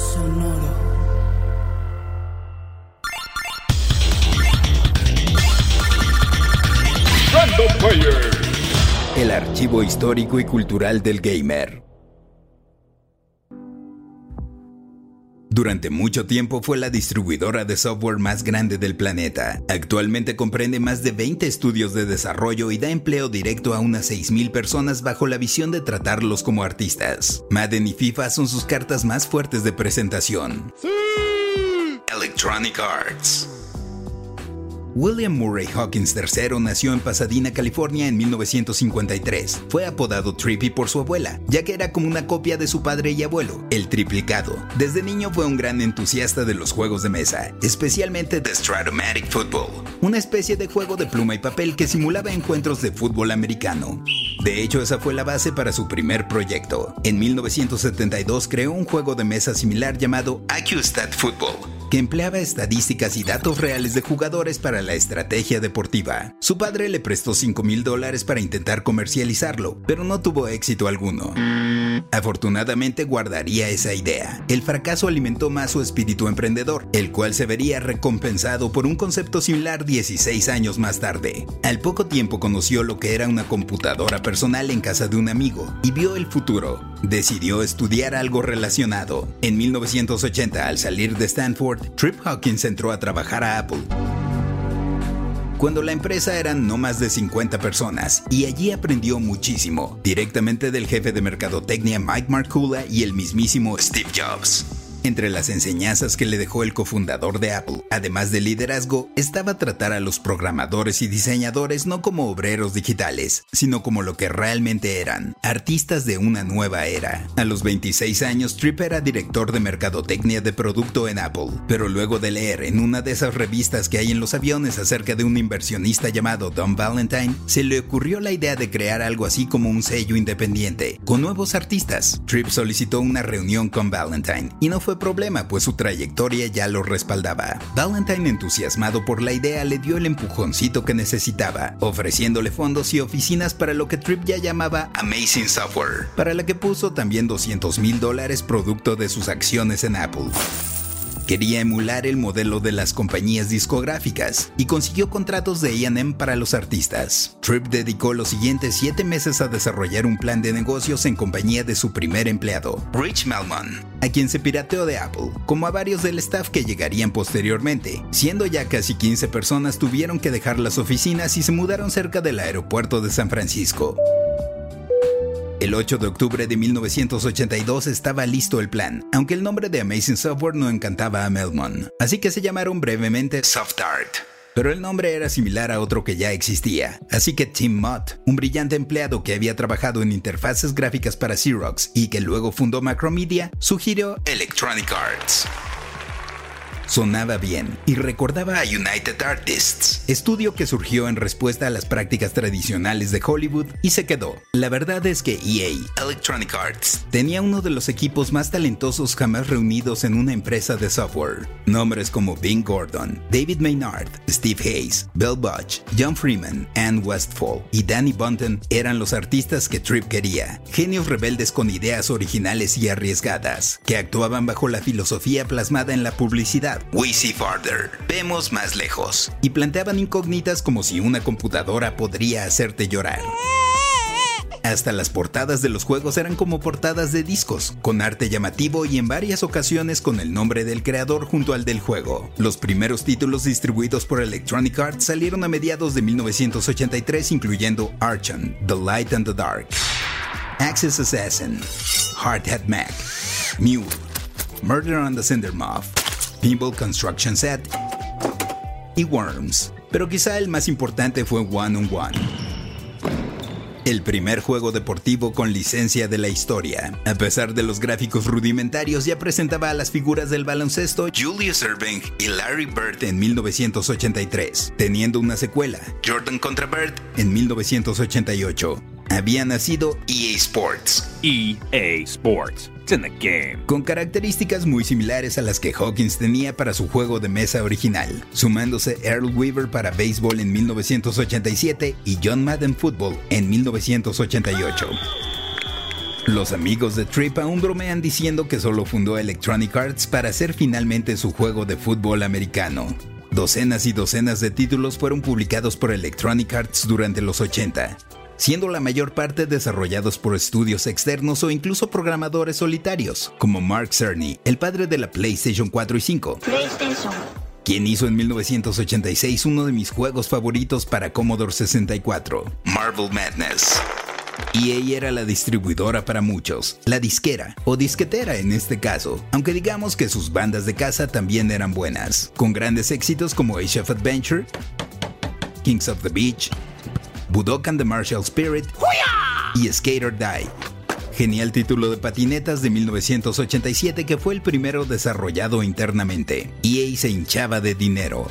Sonoro. El archivo histórico y cultural del gamer. Durante mucho tiempo fue la distribuidora de software más grande del planeta. Actualmente comprende más de 20 estudios de desarrollo y da empleo directo a unas 6.000 personas bajo la visión de tratarlos como artistas. Madden y FIFA son sus cartas más fuertes de presentación. Electronic Arts. William Murray Hawkins III nació en Pasadena, California en 1953. Fue apodado Trippy por su abuela, ya que era como una copia de su padre y abuelo, el triplicado. Desde niño fue un gran entusiasta de los juegos de mesa, especialmente de Stratomatic Football, una especie de juego de pluma y papel que simulaba encuentros de fútbol americano. De hecho, esa fue la base para su primer proyecto. En 1972 creó un juego de mesa similar llamado AccuStat Football que empleaba estadísticas y datos reales de jugadores para la estrategia deportiva. Su padre le prestó 5 mil dólares para intentar comercializarlo, pero no tuvo éxito alguno. Afortunadamente guardaría esa idea. El fracaso alimentó más su espíritu emprendedor, el cual se vería recompensado por un concepto similar 16 años más tarde. Al poco tiempo conoció lo que era una computadora personal en casa de un amigo y vio el futuro. Decidió estudiar algo relacionado. En 1980, al salir de Stanford, Trip Hawkins entró a trabajar a Apple cuando la empresa eran no más de 50 personas y allí aprendió muchísimo, directamente del jefe de mercadotecnia Mike Markula y el mismísimo Steve Jobs. Entre las enseñanzas que le dejó el cofundador de Apple, además de liderazgo, estaba tratar a los programadores y diseñadores no como obreros digitales, sino como lo que realmente eran, artistas de una nueva era. A los 26 años, Tripp era director de mercadotecnia de producto en Apple, pero luego de leer en una de esas revistas que hay en los aviones acerca de un inversionista llamado Don Valentine, se le ocurrió la idea de crear algo así como un sello independiente, con nuevos artistas. Tripp solicitó una reunión con Valentine, y no fue problema, pues su trayectoria ya lo respaldaba. Valentine, entusiasmado por la idea, le dio el empujoncito que necesitaba, ofreciéndole fondos y oficinas para lo que Tripp ya llamaba Amazing Software, para la que puso también 200 mil dólares producto de sus acciones en Apple. Quería emular el modelo de las compañías discográficas y consiguió contratos de AM para los artistas. Tripp dedicó los siguientes siete meses a desarrollar un plan de negocios en compañía de su primer empleado, Rich Melman, a quien se pirateó de Apple, como a varios del staff que llegarían posteriormente. Siendo ya casi 15 personas, tuvieron que dejar las oficinas y se mudaron cerca del aeropuerto de San Francisco. El 8 de octubre de 1982 estaba listo el plan, aunque el nombre de Amazing Software no encantaba a Melmon, así que se llamaron brevemente SoftArt. Pero el nombre era similar a otro que ya existía, así que Tim Mott, un brillante empleado que había trabajado en interfaces gráficas para Xerox y que luego fundó Macromedia, sugirió Electronic Arts. Sonaba bien y recordaba a United Artists, estudio que surgió en respuesta a las prácticas tradicionales de Hollywood y se quedó. La verdad es que EA, Electronic Arts, tenía uno de los equipos más talentosos jamás reunidos en una empresa de software. Nombres como Bing Gordon, David Maynard, Steve Hayes, Bill Butch, John Freeman, Ann Westfall y Danny Bunton eran los artistas que Tripp quería, genios rebeldes con ideas originales y arriesgadas, que actuaban bajo la filosofía plasmada en la publicidad We see farther, vemos más lejos, y planteaban incógnitas como si una computadora podría hacerte llorar. Hasta las portadas de los juegos eran como portadas de discos, con arte llamativo y en varias ocasiones con el nombre del creador junto al del juego. Los primeros títulos distribuidos por Electronic Arts salieron a mediados de 1983 incluyendo Archon, The Light and the Dark, Access Assassin, Hardhead Mac, Mule, Murder on the Cinder Moth, Pinball Construction Set y Worms, pero quizá el más importante fue One on One. el primer juego deportivo con licencia de la historia. A pesar de los gráficos rudimentarios, ya presentaba a las figuras del baloncesto Julius Erving y Larry Bird en 1983, teniendo una secuela, Jordan contra Bird, en 1988 había nacido EA Sports. EA Sports. Con características muy similares a las que Hawkins tenía para su juego de mesa original, sumándose Earl Weaver para béisbol en 1987 y John Madden Football en 1988. Los amigos de Trip aún bromean diciendo que solo fundó Electronic Arts para hacer finalmente su juego de fútbol americano. Docenas y docenas de títulos fueron publicados por Electronic Arts durante los 80, siendo la mayor parte desarrollados por estudios externos o incluso programadores solitarios, como Mark Cerny, el padre de la PlayStation 4 y 5. Quien hizo en 1986 uno de mis juegos favoritos para Commodore 64, Marvel Madness. EA era la distribuidora para muchos, la disquera o disquetera en este caso, aunque digamos que sus bandas de casa también eran buenas, con grandes éxitos como Age of Adventure, Kings of the Beach, Budokan the Martial Spirit y Skater Die. Genial título de patinetas de 1987 que fue el primero desarrollado internamente. EA se hinchaba de dinero.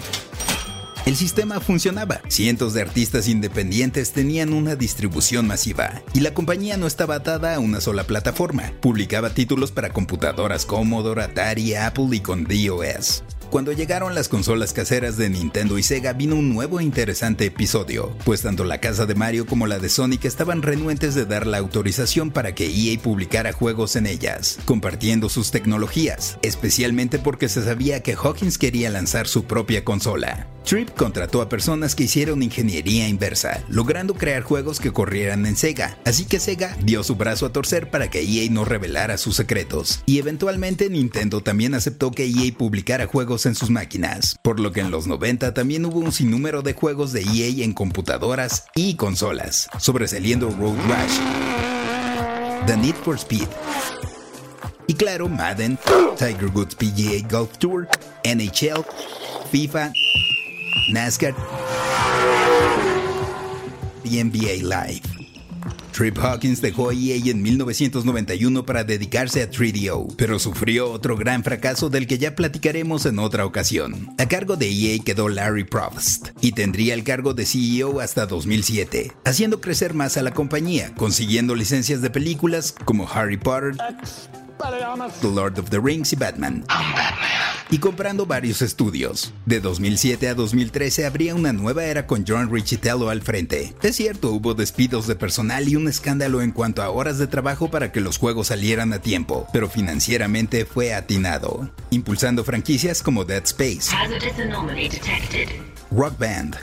El sistema funcionaba. Cientos de artistas independientes tenían una distribución masiva y la compañía no estaba atada a una sola plataforma. Publicaba títulos para computadoras Commodore, Atari, Apple y con DOS. Cuando llegaron las consolas caseras de Nintendo y Sega vino un nuevo e interesante episodio, pues tanto la casa de Mario como la de Sonic estaban renuentes de dar la autorización para que EA publicara juegos en ellas, compartiendo sus tecnologías, especialmente porque se sabía que Hawkins quería lanzar su propia consola. Trip contrató a personas que hicieron ingeniería inversa, logrando crear juegos que corrieran en Sega, así que Sega dio su brazo a torcer para que EA no revelara sus secretos, y eventualmente Nintendo también aceptó que EA publicara juegos en sus máquinas, por lo que en los 90 también hubo un sinnúmero de juegos de EA en computadoras y consolas, sobresaliendo Road Rash, The Need for Speed, y claro, Madden, Tiger Woods PGA Golf Tour, NHL, FIFA, NASCAR y NBA Live. Trip Hawkins dejó EA en 1991 para dedicarse a 3DO, pero sufrió otro gran fracaso del que ya platicaremos en otra ocasión. A cargo de EA quedó Larry Provost, y tendría el cargo de CEO hasta 2007, haciendo crecer más a la compañía, consiguiendo licencias de películas como Harry Potter, The Lord of the Rings y Batman. Y comprando varios estudios. De 2007 a 2013 habría una nueva era con John Riccitello al frente. Es cierto, hubo despidos de personal y un escándalo en cuanto a horas de trabajo para que los juegos salieran a tiempo, pero financieramente fue atinado, impulsando franquicias como Dead Space, Rock Band,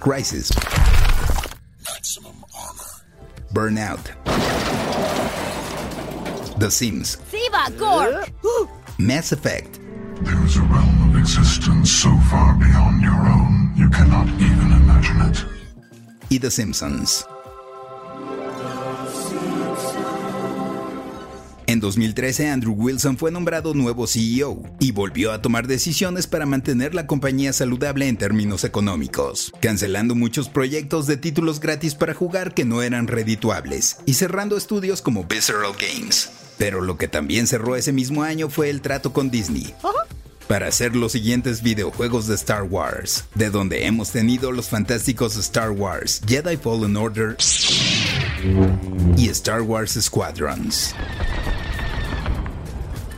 Crisis, Burnout, The Sims, ¡Siva, Gork! Mass Effect, There is a realm of existence so far beyond your own, you cannot even imagine it. y The Simpsons. En 2013, Andrew Wilson fue nombrado nuevo CEO y volvió a tomar decisiones para mantener la compañía saludable en términos económicos, cancelando muchos proyectos de títulos gratis para jugar que no eran redituables y cerrando estudios como Visceral Games. Pero lo que también cerró ese mismo año fue el trato con Disney, para hacer los siguientes videojuegos de Star Wars, de donde hemos tenido los fantásticos Star Wars, Jedi Fallen Order y Star Wars Squadrons.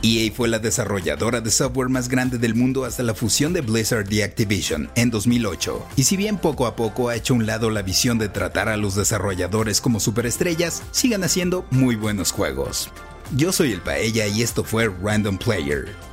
EA fue la desarrolladora de software más grande del mundo hasta la fusión de Blizzard y Activision en 2008, y si bien poco a poco ha hecho un lado la visión de tratar a los desarrolladores como superestrellas, siguen haciendo muy buenos juegos. Yo soy el Paella y esto fue Random Player.